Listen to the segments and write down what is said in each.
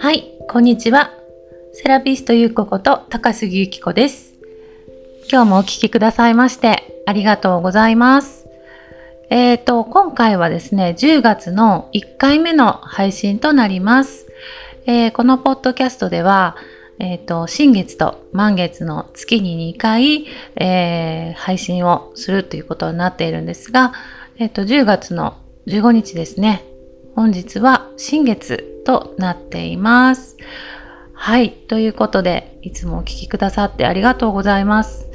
はい、こんにちは。セラピストゆうここと高杉ゆき子です。今日もお聴きくださいましてありがとうございます。えっ、ー、と、今回はですね、10月の1回目の配信となります。えー、このポッドキャストでは、えっ、ー、と、新月と満月の月に2回、えー、配信をするということになっているんですが、えっ、と、10月の15日ですね。本日は新月となっています。はい。ということで、いつもお聴きくださってありがとうございます。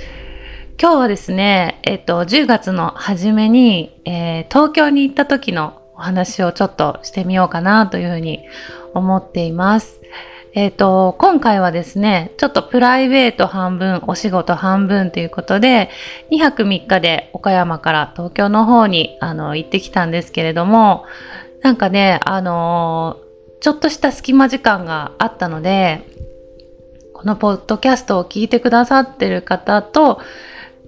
今日はですね、えっと、10月の初めに、えー、東京に行った時のお話をちょっとしてみようかなというふうに思っています。えっ、ー、と、今回はですね、ちょっとプライベート半分、お仕事半分ということで、2泊3日で岡山から東京の方にあの行ってきたんですけれども、なんかね、あのー、ちょっとした隙間時間があったので、このポッドキャストを聞いてくださってる方と、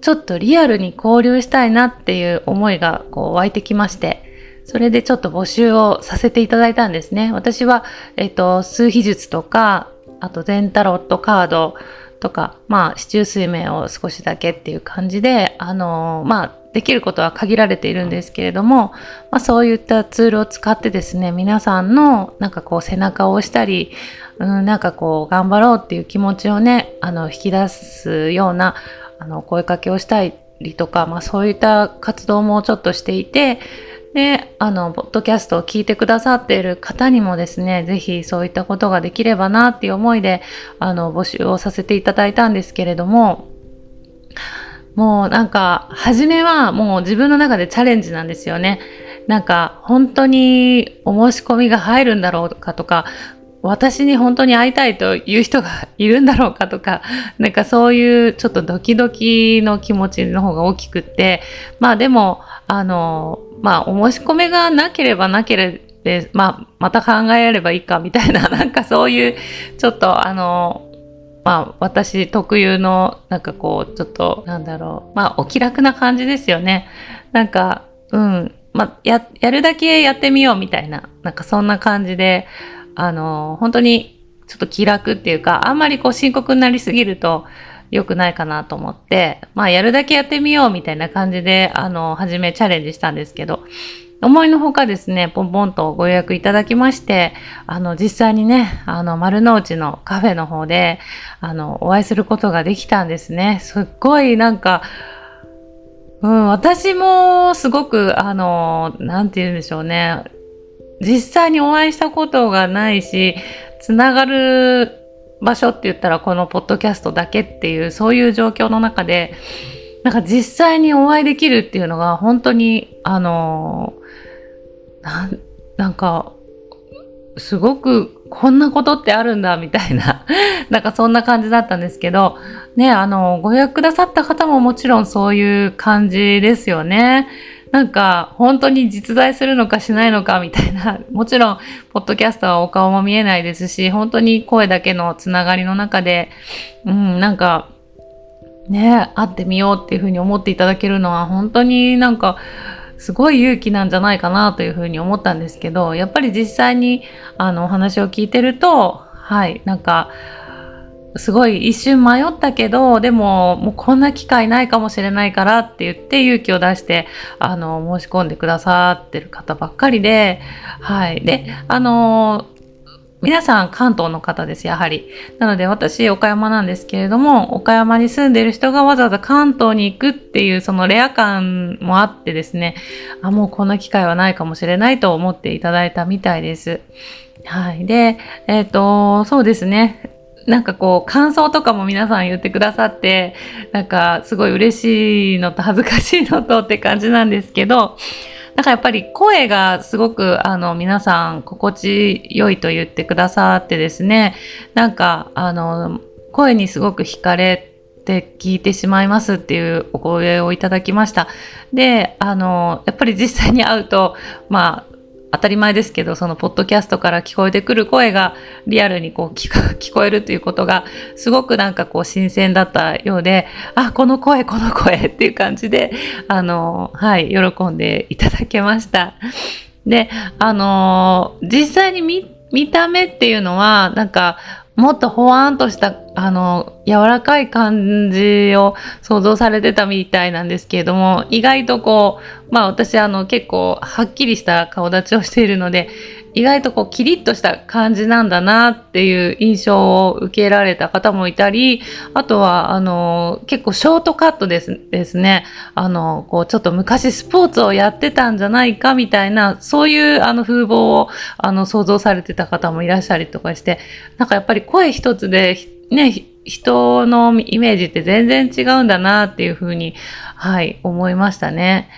ちょっとリアルに交流したいなっていう思いがこう湧いてきまして、それでちょっと募集をさせていただいたんですね。私は、えっ、と、数秘術とか、あと全タロットカードとか、まあ、市中水面を少しだけっていう感じで、あのー、まあ、できることは限られているんですけれども、まあ、そういったツールを使ってですね、皆さんのなんかこう背中を押したり、うん、なんかこう頑張ろうっていう気持ちをね、あの、引き出すような、あの、声かけをしたりとか、まあそういった活動もちょっとしていて、で、あの、ポッドキャストを聞いてくださっている方にもですね、ぜひそういったことができればなっていう思いで、あの、募集をさせていただいたんですけれども、もうなんか、初めはもう自分の中でチャレンジなんですよね。なんか、本当にお申し込みが入るんだろうかとか、私に本当に会いたいという人が いるんだろうかとか、なんかそういうちょっとドキドキの気持ちの方が大きくって、まあでも、あの、まあお申し込みがなければなければ、まあまた考えればいいかみたいな、なんかそういう、ちょっとあの、まあ私特有のなんかこうちょっとなんだろうまあお気楽な感じですよね。なんかうんまあややるだけやってみようみたいななんかそんな感じであの本当にちょっと気楽っていうかあんまりこう深刻になりすぎると良くないかなと思ってまあやるだけやってみようみたいな感じであの初めチャレンジしたんですけど思いのほかですね、ポンポンとご予約いただきまして、あの、実際にね、あの、丸の内のカフェの方で、あの、お会いすることができたんですね。すっごいなんか、うん、私もすごく、あの、なんて言うんでしょうね。実際にお会いしたことがないし、つながる場所って言ったらこのポッドキャストだけっていう、そういう状況の中で、なんか実際にお会いできるっていうのが本当に、あのななんか、すごくこんなことってあるんだみたいな なんかそんな感じだったんですけど、ね、あの、ご予約くださった方ももちろんそういう感じですよね。なんか、本当に実在するのかしないのかみたいな、もちろん、ポッドキャストはお顔も見えないですし、本当に声だけのつながりの中で、うん、なんか、ね、会ってみようっていうふうに思っていただけるのは、本当になんか、すごい勇気なんじゃないかなというふうに思ったんですけど、やっぱり実際にあのお話を聞いてると、はい、なんか、すごい一瞬迷ったけど、でももうこんな機会ないかもしれないからって言って勇気を出して、あの、申し込んでくださってる方ばっかりで、はい。で、あの、皆さん関東の方です、やはり。なので私、岡山なんですけれども、岡山に住んでる人がわざわざ関東に行くっていうそのレア感もあってですね、あ、もうこんな機会はないかもしれないと思っていただいたみたいです。はい。で、えっ、ー、と、そうですね。なんかこう、感想とかも皆さん言ってくださって、なんかすごい嬉しいのと恥ずかしいのとって感じなんですけど、なんかやっぱり声がすごくあの皆さん心地よいと言ってくださってですね、なんかあの声にすごく惹かれて聞いてしまいますっていうお声をいただきました。で、あの、やっぱり実際に会うと、まあ、当たり前ですけど、そのポッドキャストから聞こえてくる声がリアルにこう聞こえるということがすごくなんかこう新鮮だったようで、あ、この声、この声 っていう感じで、あの、はい、喜んでいただけました。で、あの、実際に見、見た目っていうのは、なんか、もっとほわーんとした、あの、柔らかい感じを想像されてたみたいなんですけれども、意外とこう、まあ私あの結構はっきりした顔立ちをしているので、意外とこうキリッとした感じなんだなっていう印象を受けられた方もいたり、あとはあの結構ショートカットですですね、あのこうちょっと昔スポーツをやってたんじゃないかみたいな、そういうあの風貌をあの想像されてた方もいらっしゃりとかして、なんかやっぱり声一つでね、人のイメージって全然違うんだなっていうふうに、はい、思いましたね。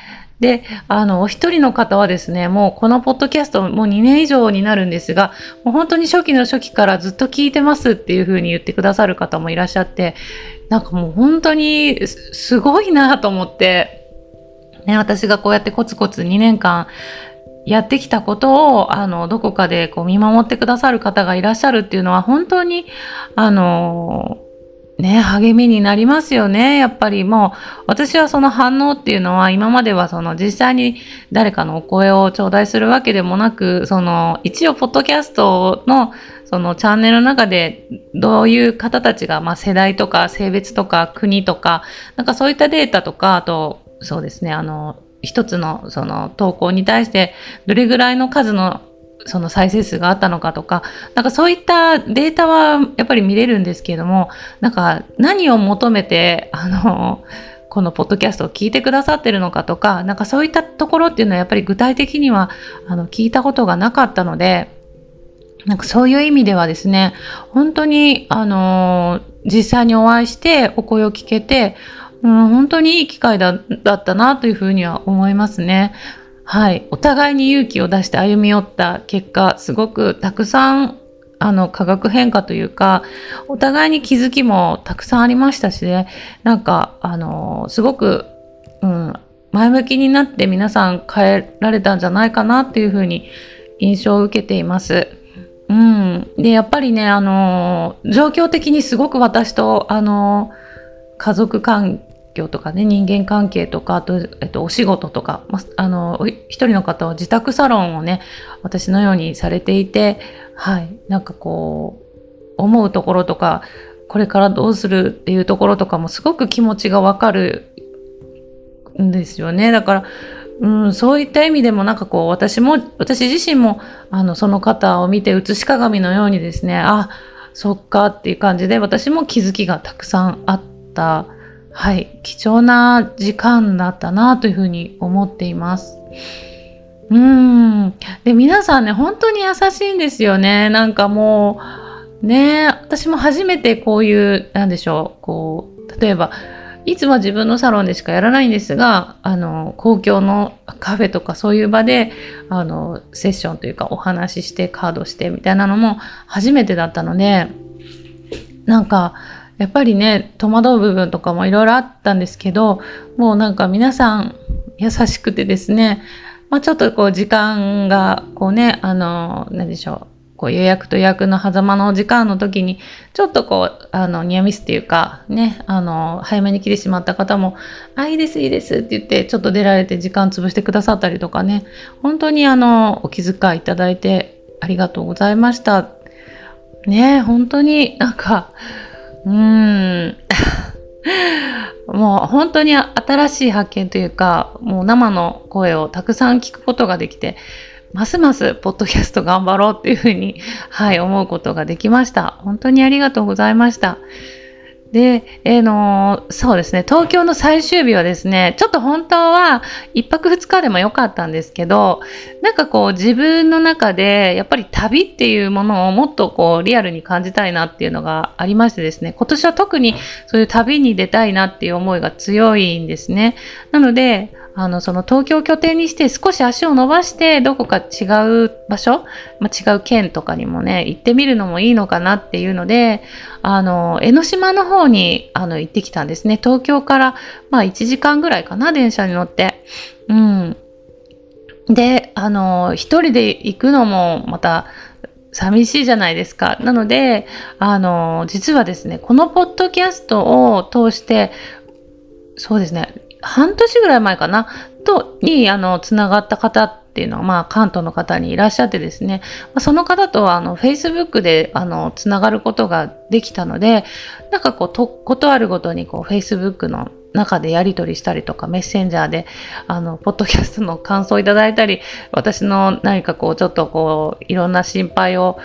で、あの、お一人の方はですね、もうこのポッドキャストもう2年以上になるんですが、もう本当に初期の初期からずっと聞いてますっていうふうに言ってくださる方もいらっしゃって、なんかもう本当にすごいなと思って、ね、私がこうやってコツコツ2年間やってきたことを、あの、どこかでこう見守ってくださる方がいらっしゃるっていうのは本当に、あの、ね、励みになりますよね。やっぱりもう、私はその反応っていうのは、今まではその実際に誰かのお声を頂戴するわけでもなく、その、一応、ポッドキャストの、そのチャンネルの中で、どういう方たちが、まあ世代とか性別とか国とか、なんかそういったデータとか、あと、そうですね、あの、一つのその投稿に対してどれぐらいの数のその再生数があったのかとか、なんかそういったデータはやっぱり見れるんですけれども、なんか何を求めて、あの、このポッドキャストを聞いてくださってるのかとか、なんかそういったところっていうのはやっぱり具体的にはあの聞いたことがなかったので、なんかそういう意味ではですね、本当にあの実際にお会いしてお声を聞けて、うん、本当にいい機会だったなというふうには思いますね。はい。お互いに勇気を出して歩み寄った結果、すごくたくさん、あの、化学変化というか、お互いに気づきもたくさんありましたしね、なんか、あの、すごく、うん、前向きになって皆さん変えられたんじゃないかなっていうふうに印象を受けています。うん。で、やっぱりね、あの、状況的にすごく私と、あの、家族関境とかね人間関係とかあと、えっと、お仕事とか、まあの一人の方は自宅サロンをね私のようにされていてはいなんかこう思うところとかこれからどうするっていうところとかもすごく気持ちがわかるんですよね。だからうん、そういった意味でもなんかこう私も私自身もあのその方を見て写し鏡のようにですねあそっかっていう感じで私も気づきがたくさんあったはい、貴重な時間だったなというふうに思っています。うん。で、皆さんね、本当に優しいんですよね。なんかもう、ね、私も初めてこういう、なんでしょう、こう、例えば、いつも自分のサロンでしかやらないんですが、あの、公共のカフェとかそういう場で、あの、セッションというかお話ししてカードしてみたいなのも初めてだったので、なんか、やっぱりね戸惑う部分とかもいろいろあったんですけどもうなんか皆さん優しくてですね、まあ、ちょっとこう時間がこうねあの何でしょうこう予約と予約の狭間の時間の時にちょっとこうあのニアミスっていうかねあの早めに来てしまった方も「あいいですいいです」って言ってちょっと出られて時間潰してくださったりとかね本当にあのお気遣いいただいてありがとうございました。ね本当になんかうーん。もう本当に新しい発見というか、もう生の声をたくさん聞くことができて、ますますポッドキャスト頑張ろうっていうふうに、はい、思うことができました。本当にありがとうございました。で、えー、のそうですね、東京の最終日はですね、ちょっと本当は1泊2日でも良かったんですけど、なんかこう自分の中でやっぱり旅っていうものをもっとこうリアルに感じたいなっていうのがありましてですね、今年は特にそういう旅に出たいなっていう思いが強いんですね。なので、あの、その東京拠点にして少し足を伸ばしてどこか違う場所、ま、違う県とかにもね、行ってみるのもいいのかなっていうので、あの、江ノ島の方にあの行ってきたんですね。東京からまあ1時間ぐらいかな、電車に乗って。うん。で、あの、一人で行くのもまた寂しいじゃないですか。なので、あの、実はですね、このポッドキャストを通して、そうですね、半年ぐらい前かな、と、に、あの、つながった方っていうのは、まあ、関東の方にいらっしゃってですね、その方とはあの Facebook であのつながることができたのでなんかこうとことあるごとにこう Facebook の中でやり取りしたりとかメッセンジャーであのポッドキャストの感想をいただいたり私の何かこうちょっとこういろんな心配を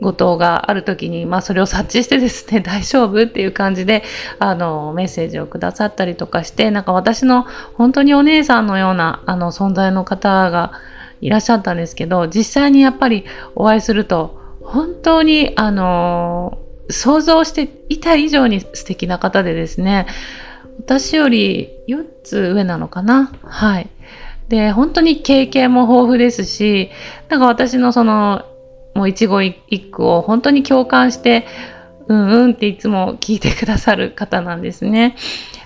ご答がある時に、まあ、それを察知してですね 大丈夫っていう感じであのメッセージをくださったりとかしてなんか私の本当にお姉さんのようなあの存在の方がいらっしゃったんですけど実際にやっぱりお会いすると本当にあの想像していた以上に素敵な方でですね私より4つ上なのかな？はい。で本当に経験も豊富ですしなんか私のそのもう一期一句を本当に共感して、うんうんっていつも聞いてくださる方なんですね。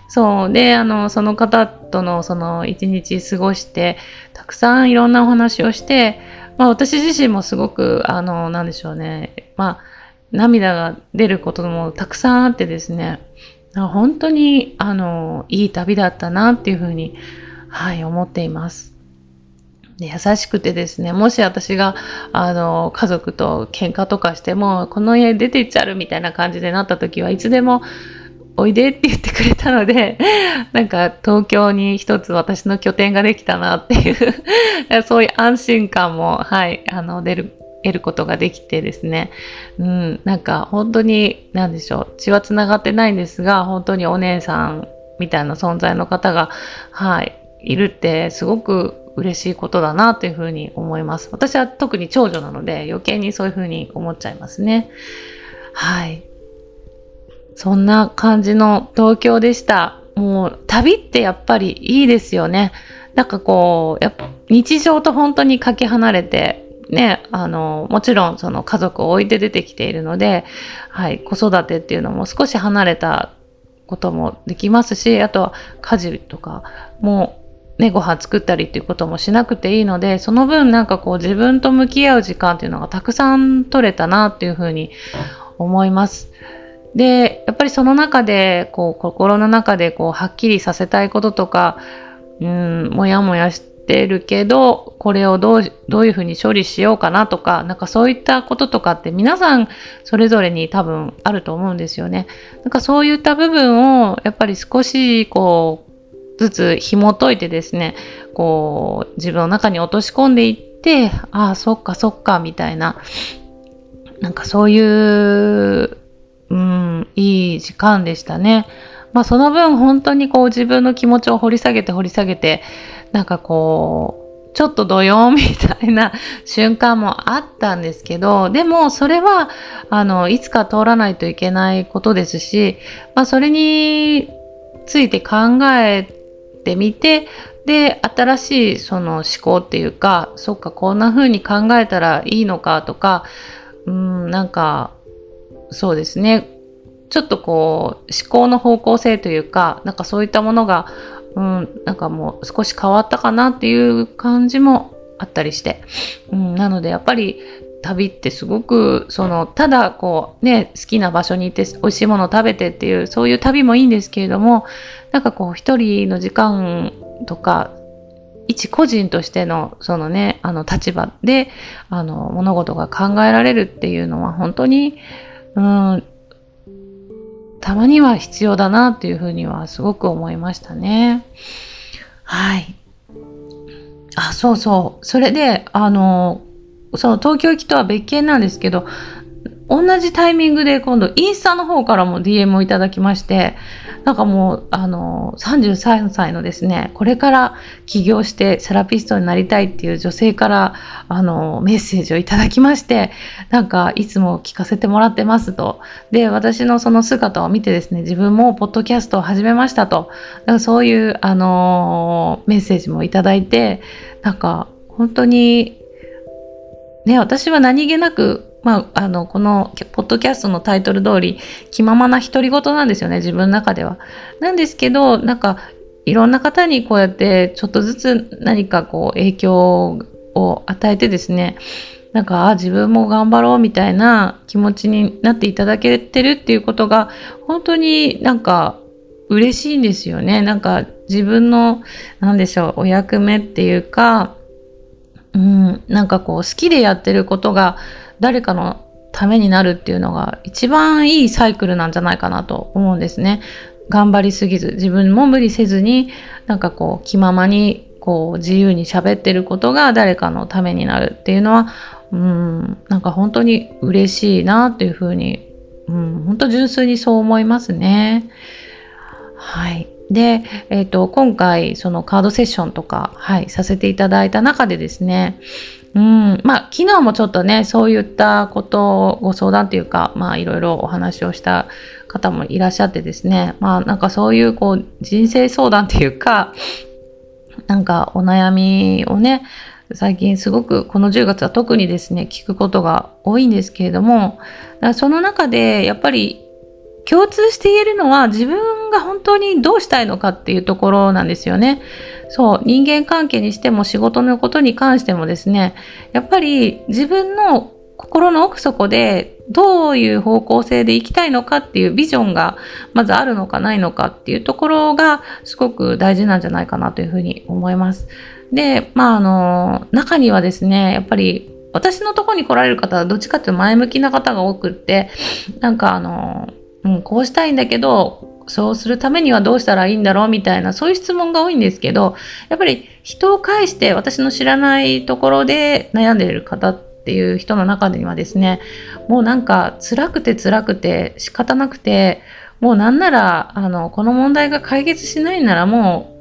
そうであのその方とのその一日過ごしてたくさんいろんなお話をして、まあ、私自身もすごくあのなんでしょうねまあ涙が出ることもたくさんあってですね本当にあのいい旅だったなっていうふうに、はい、思っています。で優しくてですね、もし私が、あの、家族と喧嘩とかしても、この家出て行っちゃうみたいな感じでなった時はいつでも、おいでって言ってくれたので、なんか東京に一つ私の拠点ができたなっていう そういう安心感も、はい、あの、出る、得ることができてですね、うん、なんか本当に、なんでしょう、血は繋がってないんですが、本当にお姉さんみたいな存在の方が、はい、いるってすごく嬉しいことだなというふうに思います。私は特に長女なので余計にそういうふうに思っちゃいますね。はい。そんな感じの東京でした。もう旅ってやっぱりいいですよね。なんかこう、やっぱ日常と本当にかけ離れて、ね、あの、もちろんその家族を置いて出てきているので、はい、子育てっていうのも少し離れたこともできますし、あとは家事とかもね、ご飯作ったりっていうこともしなくていいので、その分なんかこう自分と向き合う時間っていうのがたくさん取れたなっていうふうに思います。で、やっぱりその中で、こう、心の中でこう、はっきりさせたいこととか、うん、もやもやしてるけど、これをどう、どういうふうに処理しようかなとか、なんかそういったこととかって皆さんそれぞれに多分あると思うんですよね。なんかそういった部分を、やっぱり少しこう、ずつ紐解いてですね、こう、自分の中に落とし込んでいって、ああ、そっかそっか、みたいな、なんかそういう、うん、いい時間でしたね。まあその分本当にこう自分の気持ちを掘り下げて掘り下げて、なんかこう、ちょっとドヨーンみたいな 瞬間もあったんですけど、でもそれは、あの、いつか通らないといけないことですし、まあそれについて考えってみてで新しいその思考っていうかそっかこんな風に考えたらいいのかとかうんなんかそうですね。ちょっとこう思考の方向性というかなんかそういったものがうんなんかもう少し変わったかなっていう感じもあったりして、うん、なのでやっぱり旅ってすごくそのただこうね好きな場所に行って美味しいものを食べてっていうそういう旅もいいんですけれどもなんかこう一人の時間とか一個人としてのそのねあの立場であの物事が考えられるっていうのは本当にうんたまには必要だなっていうふうにはすごく思いましたね。はい。あ、そうそう。それで、あの、その東京行きとは別件なんですけど、同じタイミングで今度インスタの方からも DM をいただきまして、なんかもう、あの、33歳のですね、これから起業してセラピストになりたいっていう女性から、あの、メッセージをいただきまして、なんかいつも聞かせてもらってますと。で、私のその姿を見てですね、自分もポッドキャストを始めましたと。かそういう、あの、メッセージもいただいて、なんか本当にね、私は何気なく、まあ、あの、この、ポッドキャストのタイトル通り、気ままな独り言なんですよね、自分の中では。なんですけど、なんか、いろんな方にこうやってちょっとずつ何かこう影響を与えてですね、なんか、あ、自分も頑張ろうみたいな気持ちになっていただけてるっていうことが、本当になんか嬉しいんですよね。なんか自分の、なんでしょう、お役目っていうか、うん、なんかこう好きでやってることが誰かのためになるっていうのが一番いいサイクルなんじゃないかなと思うんですね。頑張りすぎず自分も無理せずになんかこう気ままにこう自由に喋ってることが誰かのためになるっていうのはうんなんか本当に嬉しいなっていうふうに、うん、本当純粋にそう思いますね。はい。で、え、ー、と、今回、そのカードセッションとか、はい、させていただいた中でですね、うん、まあ、昨日もちょっとね、そういったことをご相談っていうか、まあ、いろいろお話をした方もいらっしゃってですね、まあ、なんかそういう、こう、人生相談っていうか、なんかお悩みをね、最近すごくこの10月は特にですね、聞くことが多いんですけれども、その中でやっぱり共通して言えるのは自分が本当にどうしたいのかっていうところなんですよね。そう、人間関係にしても仕事のことに関してもですね、やっぱり自分の心の奥底でどういう方向性で生きたいのかっていうビジョンがまずあるのかないのかっていうところがすごく大事なんじゃないかなというふうに思います。で、まああの、中にはですね、やっぱり私のとこに来られる方はどっちかっていうと前向きな方が多くって、なんかあの、うん、こうしたいんだけど、そうするためにはどうしたらいいんだろうみたいな、そういう質問が多いんですけど、やっぱり人を介して私の知らないところで悩んでいる方っていう人の中にはですね、もうなんか辛くて辛くて仕方なくて、もうなんなら、あの、この問題が解決しないならもう、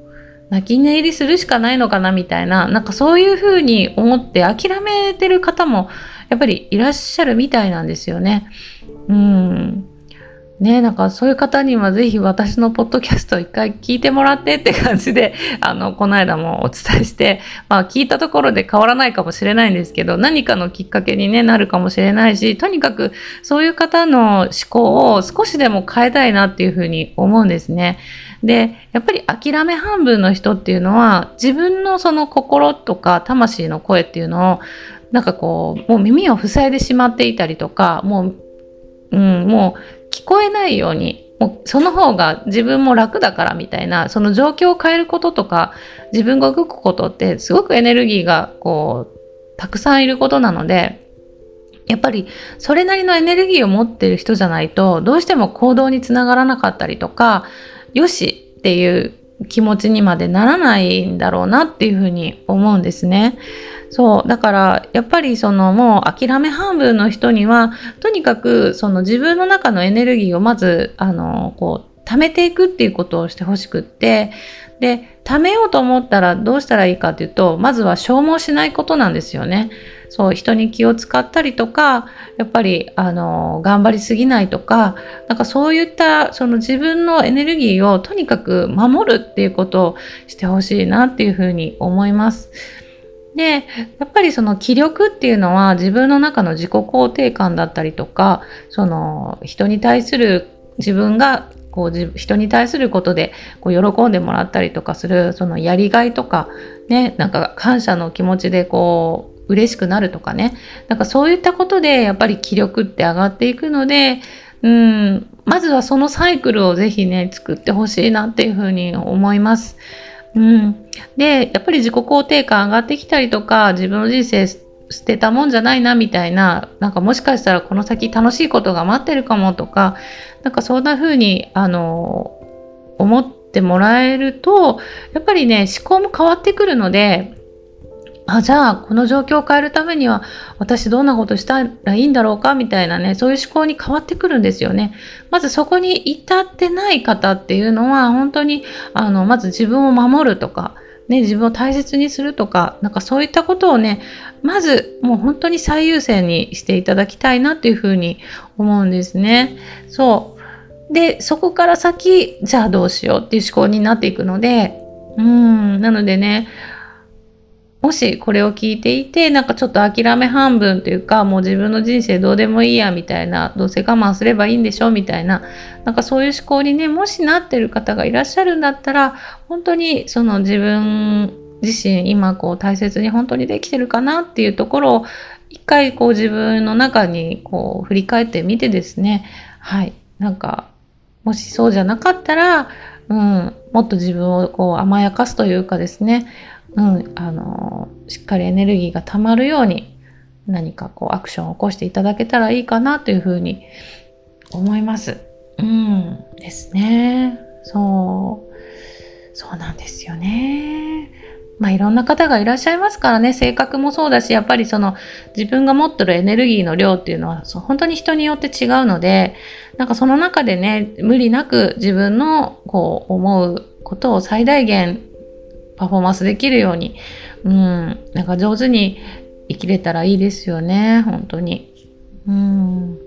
泣き寝入りするしかないのかなみたいな、なんかそういうふうに思って諦めてる方もやっぱりいらっしゃるみたいなんですよね。うん。ねなんかそういう方にはぜひ私のポッドキャスト一回聞いてもらってって感じで、あの、この間もお伝えして、まあ聞いたところで変わらないかもしれないんですけど、何かのきっかけに、ね、なるかもしれないし、とにかくそういう方の思考を少しでも変えたいなっていうふうに思うんですね。で、やっぱり諦め半分の人っていうのは、自分のその心とか魂の声っていうのを、なんかこう、もう耳を塞いでしまっていたりとか、もう、うん、もう聞こえないようにもうその方が自分も楽だからみたいなその状況を変えることとか自分が動くことってすごくエネルギーがこうたくさんいることなのでやっぱりそれなりのエネルギーを持ってる人じゃないとどうしても行動につながらなかったりとかよしっていう気持ちにまでならないんだろうなっていうふうに思うんですね。そう。だから、やっぱりそのもう諦め半分の人には、とにかくその自分の中のエネルギーをまず、あの、こう、貯めていくっていうことをしてほしくって、で、貯めようと思ったらどうしたらいいかっていうと、まずは消耗しないことなんですよね。そう、人に気を使ったりとか、やっぱり、あの、頑張りすぎないとか、なんかそういった、その自分のエネルギーをとにかく守るっていうことをしてほしいなっていうふうに思います。で、やっぱりその気力っていうのは自分の中の自己肯定感だったりとか、その人に対する自分がこう人に対することでこう喜んでもらったりとかするそのやりがいとかねなんか感謝の気持ちでこう嬉しくなるとかねなんかそういったことでやっぱり気力って上がっていくのでうんまずはそのサイクルをぜひね作ってほしいなっていうふうに思います。うん。で、やっぱり自己肯定感上がってきたりとか、自分の人生捨てたもんじゃないなみたいな、なんかもしかしたらこの先楽しいことが待ってるかもとか、なんかそんな風に、あの、思ってもらえると、やっぱりね、思考も変わってくるので、あ、じゃあ、この状況を変えるためには、私どんなことしたらいいんだろうかみたいなね、そういう思考に変わってくるんですよね。まずそこに至ってない方っていうのは、本当に、あの、まず自分を守るとか、ね、自分を大切にするとか、なんかそういったことをね、まずもう本当に最優先にしていただきたいなっていうふうに思うんですね。そう。で、そこから先、じゃあどうしようっていう思考になっていくので、うーん、なのでね、もしこれを聞いていて、なんかちょっと諦め半分というか、もう自分の人生どうでもいいやみたいな、どうせ我慢すればいいんでしょみたいな、なんかそういう思考にね、もしなってる方がいらっしゃるんだったら、本当にその自分自身今こう大切に本当にできてるかなっていうところを一回こう自分の中にこう振り返ってみてですね、はい、なんかもしそうじゃなかったら、うん、もっと自分をこう甘やかすというかですね、うん、あのしっかりエネルギーが溜まるように何かこうアクションを起こしていただけたらいいかなというふうに思います。うんですね。そう。そうなんですよね。まあいろんな方がいらっしゃいますからね、性格もそうだし、やっぱりその自分が持ってるエネルギーの量っていうのはそう本当に人によって違うので、なんかその中でね、無理なく自分のこう思うことを最大限パフォーマンスできるように、うん、なんか上手に生きれたらいいですよね、本当に。うん。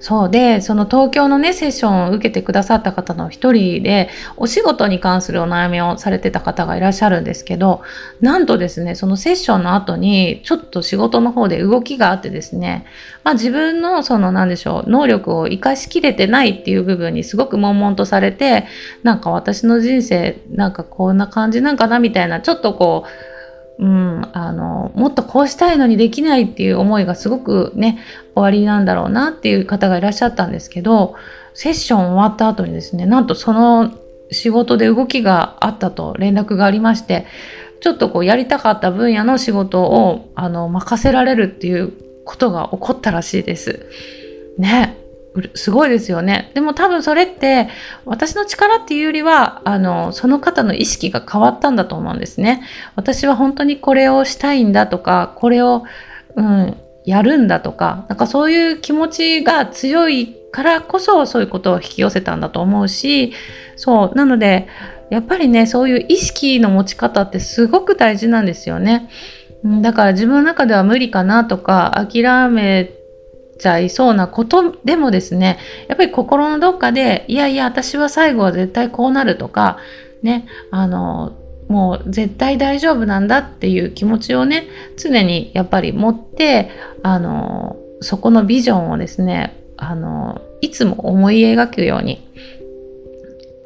そうで、その東京のね、セッションを受けてくださった方の一人で、お仕事に関するお悩みをされてた方がいらっしゃるんですけど、なんとですね、そのセッションの後に、ちょっと仕事の方で動きがあってですね、まあ自分のその何でしょう、能力を活かしきれてないっていう部分にすごく悶々とされて、なんか私の人生、なんかこんな感じなんかなみたいな、ちょっとこう、うん、あの、もっとこうしたいのにできないっていう思いがすごくね、終わりなんだろうなっていう方がいらっしゃったんですけど、セッション終わった後にですね、なんとその仕事で動きがあったと連絡がありまして、ちょっとこうやりたかった分野の仕事をあの任せられるっていうことが起こったらしいです。ね。すごいですよね。でも多分それって私の力っていうよりはあのその方の意識が変わったんだと思うんですね。私は本当にこれをしたいんだとかこれを、うん、やるんだとかなんかそういう気持ちが強いからこそそういうことを引き寄せたんだと思うしそうなのでやっぱりねそういう意識の持ち方ってすごく大事なんですよね。だから自分の中では無理かなとか諦めちゃいそうなことでもですねやっぱり心のどっかでいやいや私は最後は絶対こうなるとかねあのもう絶対大丈夫なんだっていう気持ちをね常にやっぱり持ってあのそこのビジョンをですねあのいつも思い描くように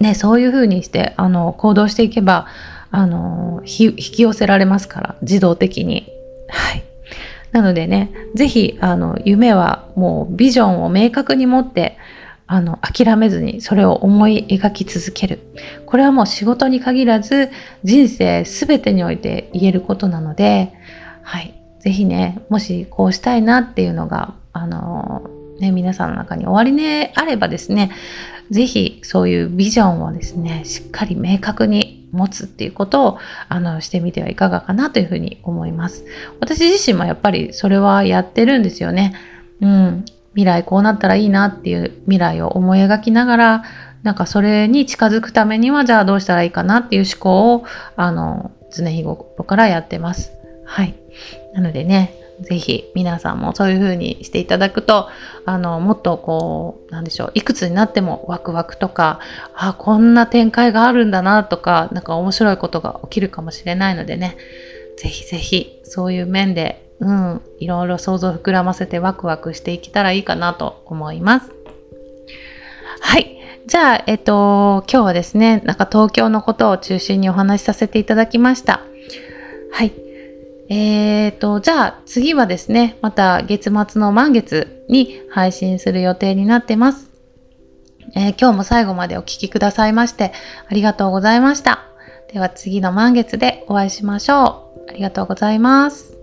ねそういうふうにしてあの行動していけばあの引き寄せられますから自動的に。はい。なのでね、ぜひ、あの、夢はもうビジョンを明確に持って、あの、諦めずにそれを思い描き続ける。これはもう仕事に限らず、人生すべてにおいて言えることなので、はい。ぜひね、もしこうしたいなっていうのが、あの、ね、皆さんの中に終わりであればですね、ぜひそういうビジョンをですね、しっかり明確に持つっていうことをあのしてみてはいかがかなというふうに思います。私自身もやっぱりそれはやってるんですよね。うん。未来こうなったらいいなっていう未来を思い描きながら、なんかそれに近づくためにはじゃあどうしたらいいかなっていう思考をあの常日頃からやってます。はい。なのでね、ぜひ皆さんもそういう風にしていただくと、あの、もっとこう、なんでしょう、いくつになってもワクワクとか、あ、こんな展開があるんだなとか、なんか面白いことが起きるかもしれないのでね、ぜひぜひ、そういう面で、うん、いろいろ想像を膨らませてワクワクしていけたらいいかなと思います。はい。じゃあ、えっと、今日はですね、なんか東京のことを中心にお話しさせていただきました。はい。えーと、じゃあ次はですね、また月末の満月に配信する予定になってます。えー、今日も最後までお聴きくださいましてありがとうございました。では次の満月でお会いしましょう。ありがとうございます。